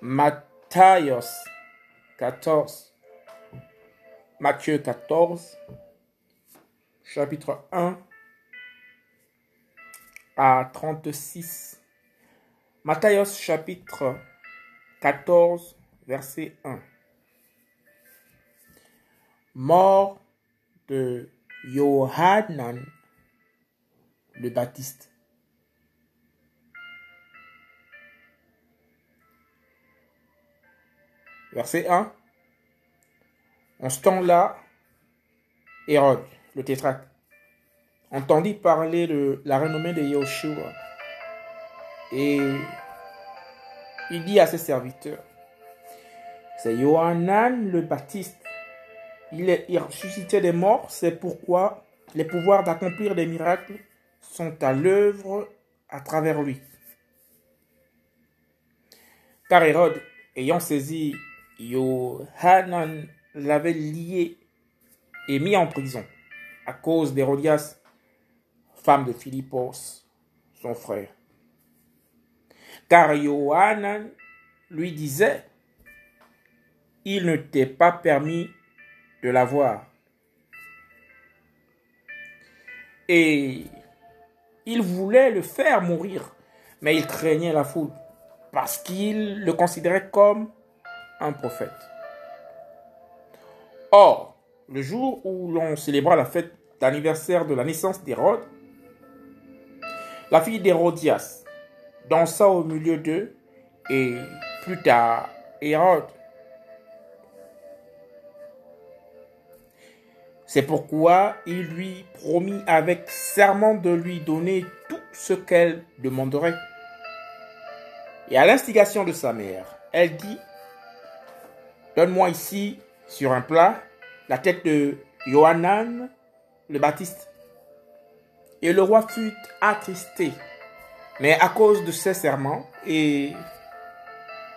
Matthias 14. Matthieu 14, chapitre 1 à 36. Matthias chapitre 14, verset 1. Mort de Johanan le Baptiste. Verset 1. En ce temps-là, Hérode, le tétrarque, entendit parler de la renommée de Yahushua et il dit à ses serviteurs, c'est Yohanan le Baptiste. Il est ressuscité des morts, c'est pourquoi les pouvoirs d'accomplir des miracles sont à l'œuvre à travers lui. Car Hérode, ayant saisi Yohanan, l'avait lié et mis en prison à cause d'Hérodias, femme de Philippos, son frère. Car Yohanan lui disait, il ne t'est pas permis de la voir. Et il voulait le faire mourir, mais il craignait la foule parce qu'il le considérait comme prophète. Or, le jour où l'on célébra la fête d'anniversaire de la naissance d'Hérode, la fille d'Hérodias dansa au milieu d'eux et plus tard Hérode. C'est pourquoi il lui promit avec serment de lui donner tout ce qu'elle demanderait. Et à l'instigation de sa mère, elle dit, Donne-moi ici sur un plat la tête de Johanan le Baptiste. Et le roi fut attristé. Mais à cause de ses serments et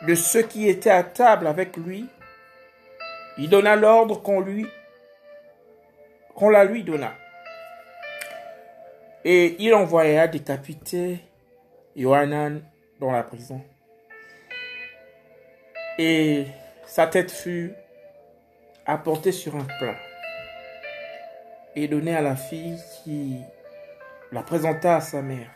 de ceux qui étaient à table avec lui, il donna l'ordre qu'on lui qu'on la lui donna. Et il envoya décapiter Johanan dans la prison. Et sa tête fut apportée sur un plat et donnée à la fille qui la présenta à sa mère.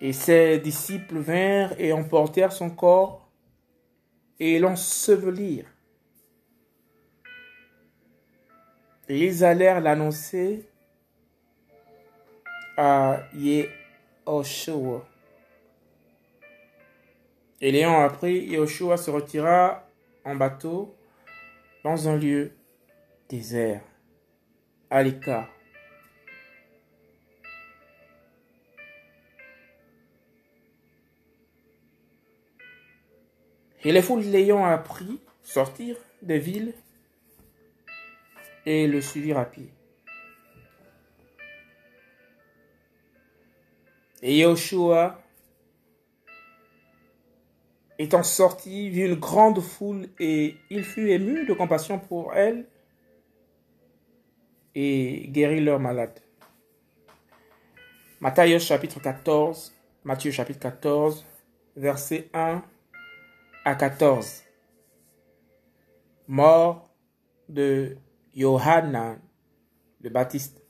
Et ses disciples vinrent et emportèrent son corps et l'ensevelirent. Et ils allèrent l'annoncer à Yehoshua. Et l'ayant appris, Yehoshua se retira en bateau dans un lieu désert, à. Et les foules l'ayant appris sortirent des villes et le suivirent à pied. Et Yahushua, étant sorti, vit une grande foule et il fut ému de compassion pour elle et guérit leurs malades. Matthieu chapitre 14, Matthieu chapitre 14, verset 1 à 14. Mort de Johanna le Baptiste.